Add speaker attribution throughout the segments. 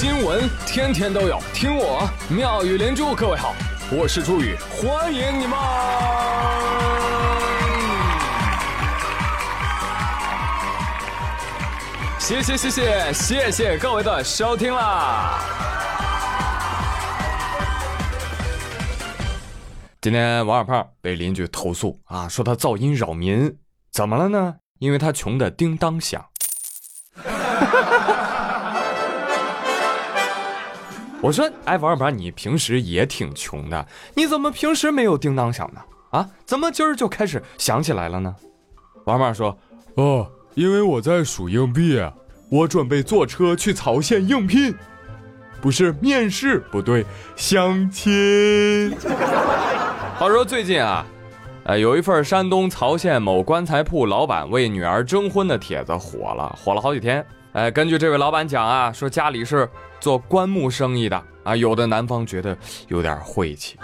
Speaker 1: 新闻天天都有，听我妙语连珠。各位好，我是朱宇，欢迎你们！谢谢谢谢谢谢各位的收听啦！今天王小胖被邻居投诉啊，说他噪音扰民，怎么了呢？因为他穷的叮当响。我说，哎，王二胖，你平时也挺穷的，你怎么平时没有叮当响呢？啊，怎么今儿就开始响起来了呢？王二胖说，
Speaker 2: 哦，因为我在数硬币，我准备坐车去曹县应聘，不是面试，不对，相亲。
Speaker 1: 话说最近啊，呃，有一份山东曹县某棺材铺老板为女儿征婚的帖子火了，火了好几天。哎，根据这位老板讲啊，说家里是做棺木生意的啊，有的男方觉得有点晦气，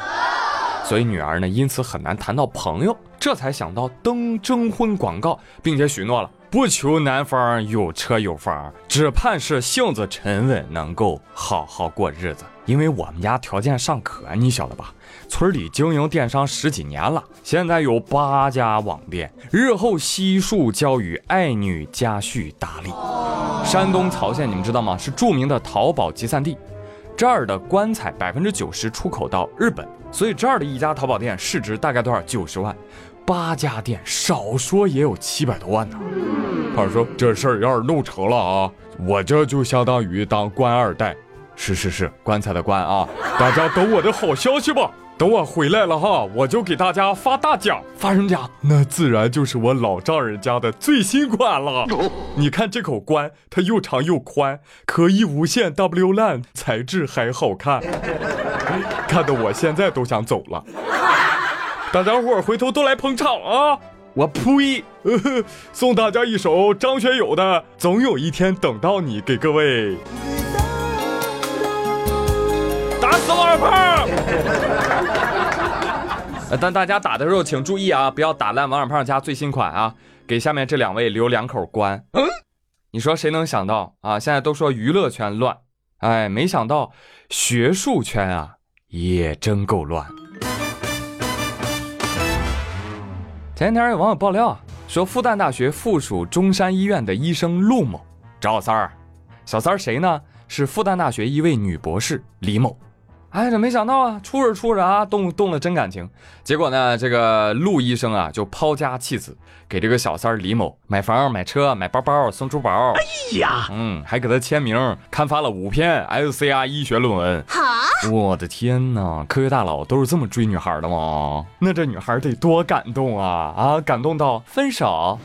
Speaker 1: 所以女儿呢因此很难谈到朋友，这才想到登征婚广告，并且许诺了不求男方有车有房，只盼是性子沉稳，能够好好过日子。因为我们家条件尚可，你晓得吧？村里经营电商十几年了，现在有八家网店，日后悉数交与爱女家婿打理。山东曹县，你们知道吗？是著名的淘宝集散地，这儿的棺材百分之九十出口到日本，所以这儿的一家淘宝店市值大概多少？九十万，八家店少说也有七百多万呢。
Speaker 2: 他说这事儿要是弄成了啊，我这就相当于当官二代。
Speaker 1: 是是是，棺材的棺啊！
Speaker 2: 大家等我的好消息吧。等我回来了哈，我就给大家发大奖。
Speaker 1: 发什么奖？
Speaker 2: 那自然就是我老丈人家的最新款了。你看这口棺，它又长又宽，可以无限 W 烂，材质还好看，看得我现在都想走了。大家伙回头都来捧场啊！我呸！送大家一首张学友的《总有一天等到你》，给各位。胖！
Speaker 1: 但大家打的时候请注意啊，不要打烂王小胖家最新款啊！给下面这两位留两口关。嗯，你说谁能想到啊？现在都说娱乐圈乱，哎，没想到学术圈啊也真够乱。前天有网友爆料啊说，复旦大学附属中山医院的医生陆某找小三儿，小三儿谁呢？是复旦大学一位女博士李某。哎，这没想到啊，处着处着啊，动动了真感情。结果呢，这个陆医生啊，就抛家弃子，给这个小三李某买房、买车、买包包、送珠宝。哎呀，嗯，还给他签名，刊发了五篇 S C R 医学论文。哈，我的天哪，科学大佬都是这么追女孩的吗？那这女孩得多感动啊啊，感动到分手。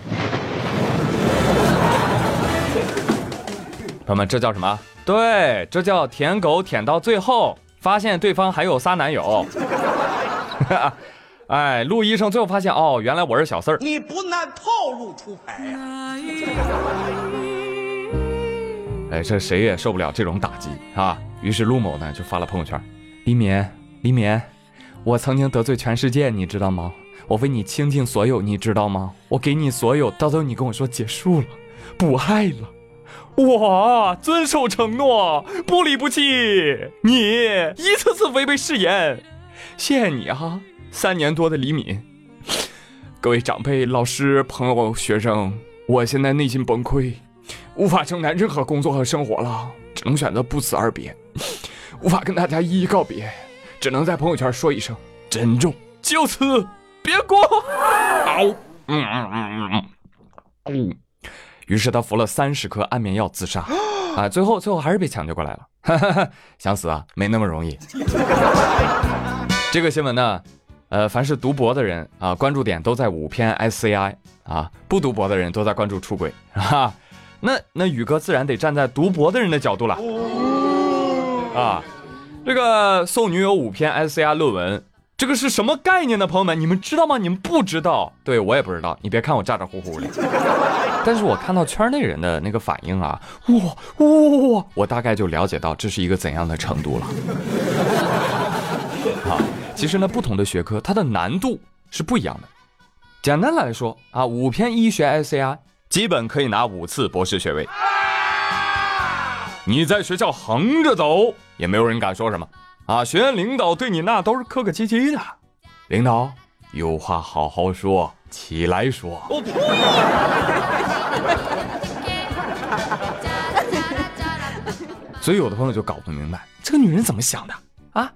Speaker 1: 朋友们，这叫什么？对，这叫舔狗舔到最后。发现对方还有仨男友，哎，陆医生最后发现哦，原来我是小四儿。你不按套路出牌呀？哎，这谁也受不了这种打击啊！于是陆某呢就发了朋友圈：李敏，李敏，我曾经得罪全世界，你知道吗？我为你倾尽所有，你知道吗？我给你所有，到最后你跟我说结束了，不爱了。我遵守承诺，不离不弃。你一次次违背誓言，谢谢你啊！三年多的李敏，各位长辈、老师、朋友、学生，我现在内心崩溃，无法承担任何工作和生活了，只能选择不辞而别，无法跟大家一一告别，只能在朋友圈说一声珍重，就此别过。好，嗯嗯嗯嗯嗯。于是他服了三十颗安眠药自杀，啊，最后最后还是被抢救过来了。想死啊，没那么容易。这个新闻呢，呃，凡是读博的人啊，关注点都在五篇 SCI 啊，不读博的人都在关注出轨啊。那那宇哥自然得站在读博的人的角度了啊。这个送女友五篇 SCI 论文。这个是什么概念呢，朋友们？你们知道吗？你们不知道，对我也不知道。你别看我咋咋呼呼的，但是我看到圈内人的那个反应啊，哇哇哇，我大概就了解到这是一个怎样的程度了。好，其实呢，不同的学科它的难度是不一样的。简单来说啊，五篇医学 SCI 基本可以拿五次博士学位。你在学校横着走，也没有人敢说什么啊。学院领导对你那都是客客气气的。领导有话好好说，起来说。所以有的朋友就搞不明白，这个女人怎么想的啊？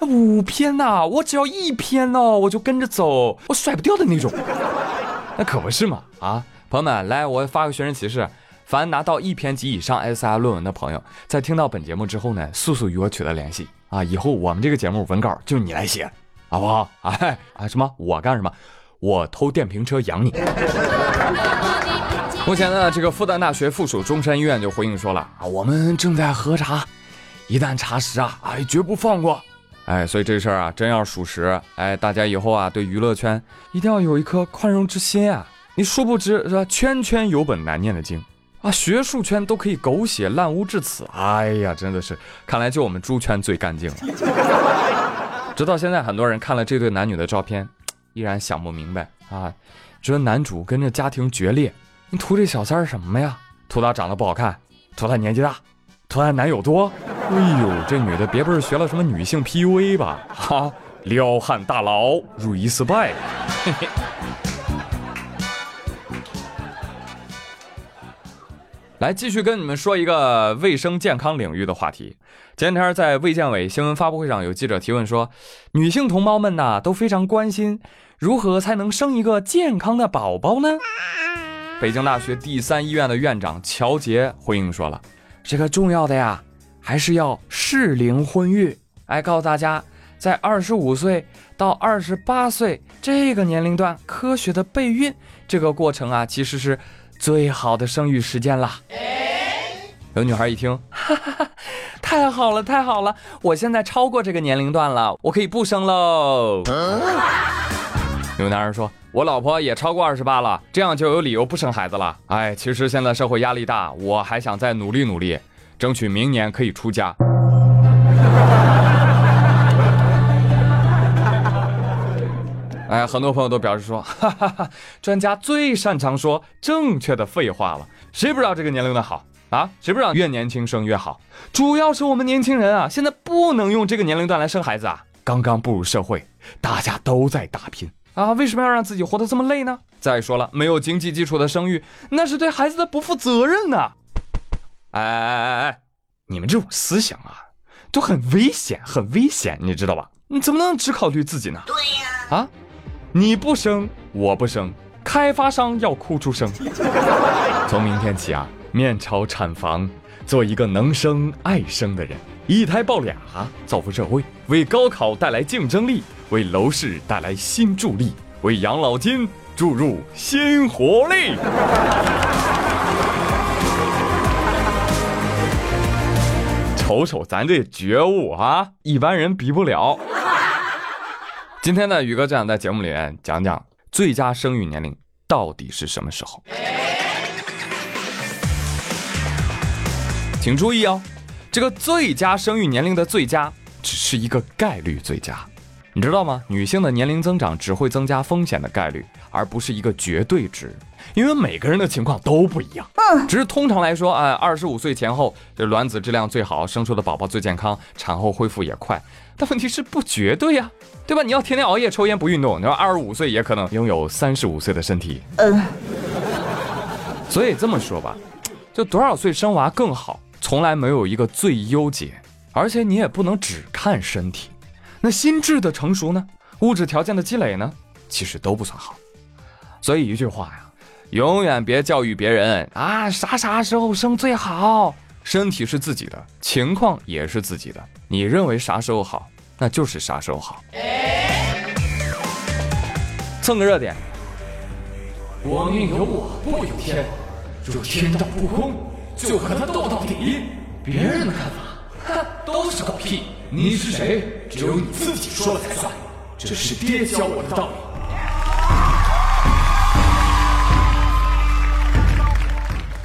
Speaker 1: 五篇呐，我只要一篇呢，我就跟着走，我甩不掉的那种。那可不是嘛啊！朋友们，来，我发个寻人启事，凡拿到一篇及以上 SI 论文的朋友，在听到本节目之后呢，速速与我取得联系啊！以后我们这个节目文稿就你来写，好不好？哎啊什么？我干什么？我偷电瓶车养你。目前呢，这个复旦大学附属中山医院就回应说了啊，我们正在核查，一旦查实啊，哎，绝不放过。哎，所以这事儿啊，真要属实，哎，大家以后啊，对娱乐圈一定要有一颗宽容之心啊。你殊不知是吧？圈圈有本难念的经啊，学术圈都可以狗血烂污至此。哎呀，真的是，看来就我们猪圈最干净了。直到现在，很多人看了这对男女的照片，依然想不明白啊，觉得男主跟这家庭决裂。你图这小三儿什么呀？图他长得不好看，图他年纪大，图他男友多。哎呦，这女的别不是学了什么女性 PUA 吧？哈，撩汉大佬如意失败。嘿嘿嘿。来，继续跟你们说一个卫生健康领域的话题。前天在卫健委新闻发布会上，有记者提问说，女性同胞们呐都非常关心，如何才能生一个健康的宝宝呢？北京大学第三医院的院长乔杰回应说了：“这个重要的呀，还是要适龄婚育。哎，告诉大家，在二十五岁到二十八岁这个年龄段，科学的备孕这个过程啊，其实是最好的生育时间了。”有女孩一听，哈哈哈，太好了，太好了，我现在超过这个年龄段了，我可以不生喽。有男人说：“我老婆也超过二十八了，这样就有理由不生孩子了。”哎，其实现在社会压力大，我还想再努力努力，争取明年可以出家。哎，很多朋友都表示说：“哈哈哈，专家最擅长说正确的废话了，谁不知道这个年龄的好啊？谁不知道越年轻生越好？主要是我们年轻人啊，现在不能用这个年龄段来生孩子啊。刚刚步入社会，大家都在打拼。”啊，为什么要让自己活得这么累呢？再说了，没有经济基础的生育，那是对孩子的不负责任呐！哎哎哎哎，你们这种思想啊，都很危险，很危险，你知道吧？你怎么能只考虑自己呢？对呀。啊，你不生，我不生，开发商要哭出声。从明天起啊，面朝产房，做一个能生爱生的人，一胎抱俩，造福社会，为高考带来竞争力。为楼市带来新助力，为养老金注入新活力。瞅瞅咱这觉悟啊，一般人比不了。今天呢，宇哥就想在节目里面讲讲最佳生育年龄到底是什么时候。请注意哦，这个最佳生育年龄的最佳只是一个概率最佳。你知道吗？女性的年龄增长只会增加风险的概率，而不是一个绝对值，因为每个人的情况都不一样。嗯，只是通常来说，哎，二十五岁前后，这卵子质量最好，生出的宝宝最健康，产后恢复也快。但问题是不绝对呀，对吧？你要天天熬夜、抽烟不运动，你说二十五岁也可能拥有三十五岁的身体。嗯，所以这么说吧，就多少岁生娃更好，从来没有一个最优解，而且你也不能只看身体。那心智的成熟呢？物质条件的积累呢？其实都不算好。所以一句话呀，永远别教育别人啊，啥啥时候生最好？身体是自己的，情况也是自己的。你认为啥时候好，那就是啥时候好。蹭个热点。我命由我不由天，若天道不公，就和他斗到底。别人的看法。哼都是狗屁！你是谁？只有你自己说了才算。这是爹教我的道理。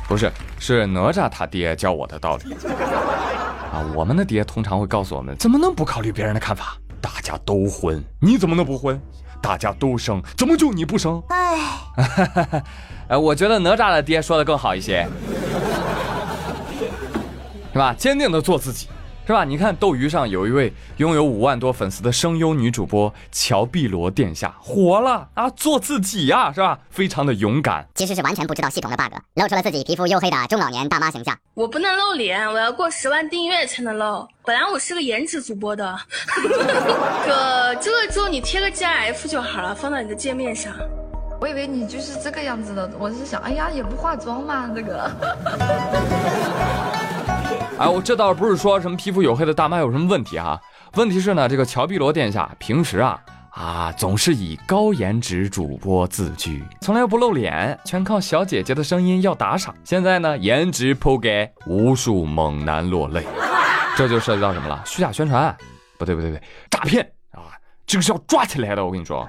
Speaker 1: 不是，是哪吒他爹教我的道理。啊，我们的爹通常会告诉我们：怎么能不考虑别人的看法？大家都婚，你怎么能不婚？大家都生，怎么就你不生？哎，我觉得哪吒的爹说的更好一些。是吧？坚定的做自己。是吧？你看斗鱼上有一位拥有五万多粉丝的声优女主播乔碧罗殿下火了啊！做自己呀，是吧？非常的勇敢。
Speaker 3: 其实是完全不知道系统的 bug，露出了自己皮肤黝黑的中老年大妈形象。
Speaker 4: 我不能露脸，我要过十万订阅才能露。本来我是个颜值主播的，哥，这个之后你贴个 GIF 就好了，放到你的界面上。
Speaker 5: 我以为你就是这个样子的，我是想，哎呀，也不化妆嘛，这个。
Speaker 1: 哎，我这倒不是说什么皮肤黝黑的大妈有什么问题哈，问题是呢，这个乔碧罗殿下平时啊啊总是以高颜值主播自居，从来不露脸，全靠小姐姐的声音要打赏。现在呢，颜值铺给无数猛男落泪，这就涉及到什么了？虚假宣传？不对不对不对，诈骗啊！这个是要抓起来的，我跟你说。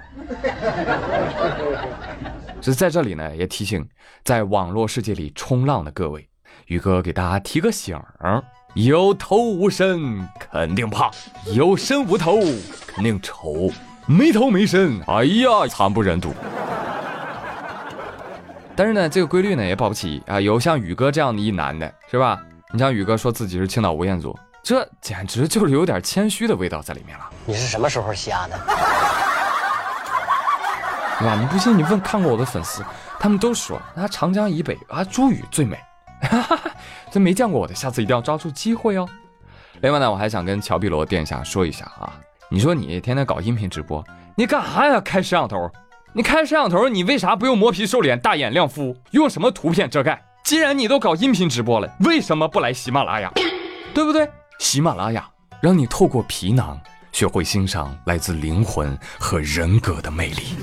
Speaker 1: 所以在这里呢，也提醒在网络世界里冲浪的各位。宇哥给大家提个醒儿：有头无身肯定胖，有身无头肯定丑，没头没身，哎呀，惨不忍睹。但是呢，这个规律呢也保不齐啊，有像宇哥这样的一男的，是吧？你像宇哥说自己是青岛吴彦祖，这简直就是有点谦虚的味道在里面了。
Speaker 6: 你是什么时候瞎的？
Speaker 1: 是吧？你不信你问看过我的粉丝，他们都说啊，长江以北啊，朱宇最美。哈哈，这没见过我的，下次一定要抓住机会哦。另外呢，我还想跟乔碧罗殿下说一下啊，你说你天天搞音频直播，你干啥呀？开摄像头？你开摄像头，你为啥不用磨皮瘦脸、大眼亮肤，用什么图片遮盖？既然你都搞音频直播了，为什么不来喜马拉雅？对不对？喜马拉雅让你透过皮囊学会欣赏来自灵魂和人格的魅力。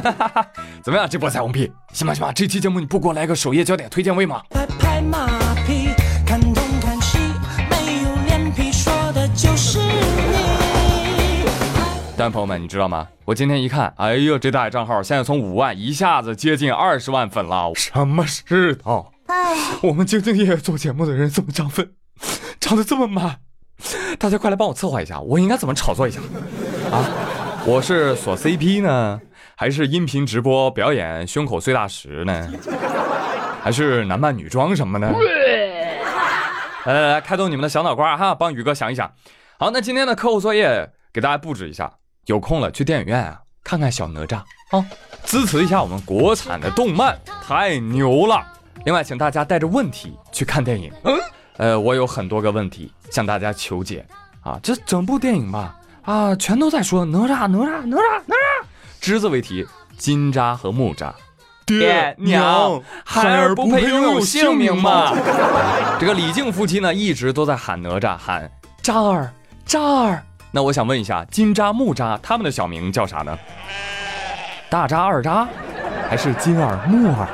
Speaker 1: 哈哈哈！怎么样，这波彩虹屁行吧行吧？这期节目你不给我来个首页焦点推荐位吗？拍拍马屁，看东看西，没有脸皮说的就是你。但朋友们，你知道吗？我今天一看，哎呦，这大爷账号现在从五万一下子接近二十万粉了，什么世道？哎，我们兢兢业业做节目的人怎么涨粉，涨得这么慢？大家快来帮我策划一下，我应该怎么炒作一下？啊，我是锁 CP 呢？还是音频直播表演胸口碎大石呢？还是男扮女装什么呢？来来来，开动你们的小脑瓜哈，帮宇哥想一想。好，那今天的课后作业给大家布置一下，有空了去电影院啊看看小哪吒啊，支持一下我们国产的动漫，太牛了。另外，请大家带着问题去看电影。嗯，呃，我有很多个问题向大家求解啊。这整部电影吧，啊，全都在说哪吒哪吒哪吒哪吒。只字为题，金吒和木吒，
Speaker 2: 爹娘，
Speaker 1: 孩儿不配拥有姓名吗？这个李靖夫妻呢，一直都在喊哪吒，喊吒儿吒儿。那我想问一下，金吒木吒他们的小名叫啥呢？大吒二吒，还是金耳木耳？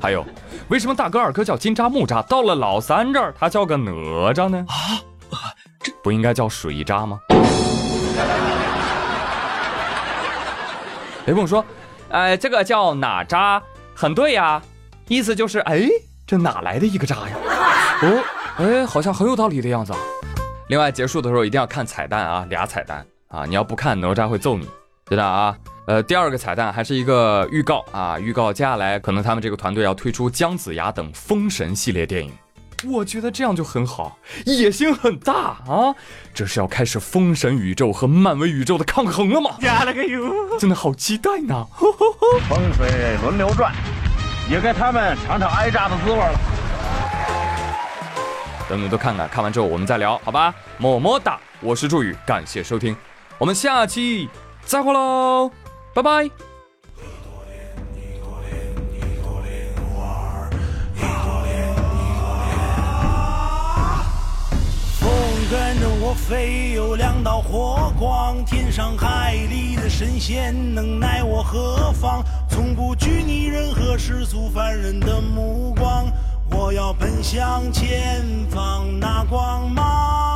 Speaker 1: 还有，为什么大哥二哥叫金吒木吒，到了老三这儿他叫个哪吒呢？啊，这不应该叫水吒吗？雷锋说：“哎，这个叫哪吒，很对呀，意思就是，哎，这哪来的一个渣呀？哦，哎，好像很有道理的样子。啊。另外，结束的时候一定要看彩蛋啊，俩彩蛋啊，你要不看哪吒会揍你，知道啊？呃，第二个彩蛋还是一个预告啊，预告接下来可能他们这个团队要推出姜子牙等封神系列电影。”我觉得这样就很好，野心很大啊！这是要开始封神宇宙和漫威宇宙的抗衡了吗？加了个油，真的好期待呢！
Speaker 7: 风水轮流转，也该他们尝尝挨炸的滋味了。
Speaker 1: 等等都看看，看完之后我们再聊，好吧？么么哒，我是祝宇，感谢收听，我们下期再会喽，拜拜。跟着我飞，有两道火光，天上海里的神仙能奈我何妨？从不拘泥任何世俗凡人的目光，我要奔向前方那光芒。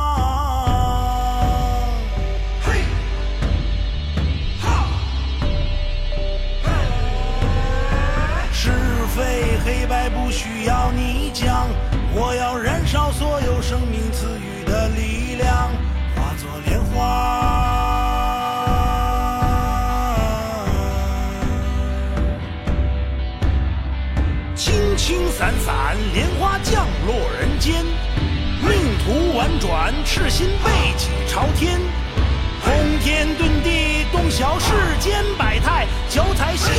Speaker 6: 瞧，世间百态，脚踩星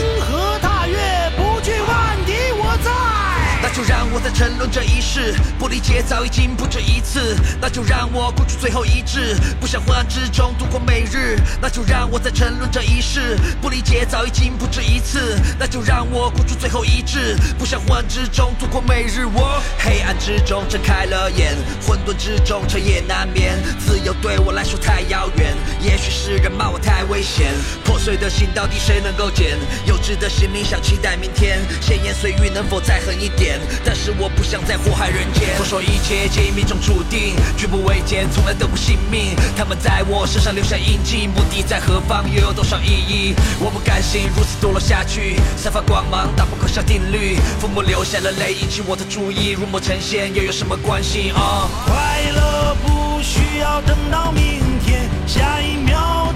Speaker 8: 沉沦这一世，不理解早已经不止一次。那就让我孤注最后一掷，不想昏暗之中度过每日。那就让我再沉沦这一世，不理解早已经不止一次。那就让我孤注最后一掷，不想昏暗之中度过每日。我黑暗之中睁开了眼，混沌之中彻夜难眠。自由对我来说太遥远，也许是人骂我太危险。破碎的心到底谁能够捡？幼稚的心灵想期待明天，闲言碎语能否再狠一点？但是我不想再祸害人间。都说一切皆因命中注定，举步维艰，从来都不信命。他们在我身上留下印记，目的在何方，又有多少意义？我不甘心如此堕落下去，散发光芒，打破可笑定律。父母流下了泪，引起我的注意，入魔成仙又有什么关系？啊，
Speaker 6: 快乐不需要等到明天，下一秒。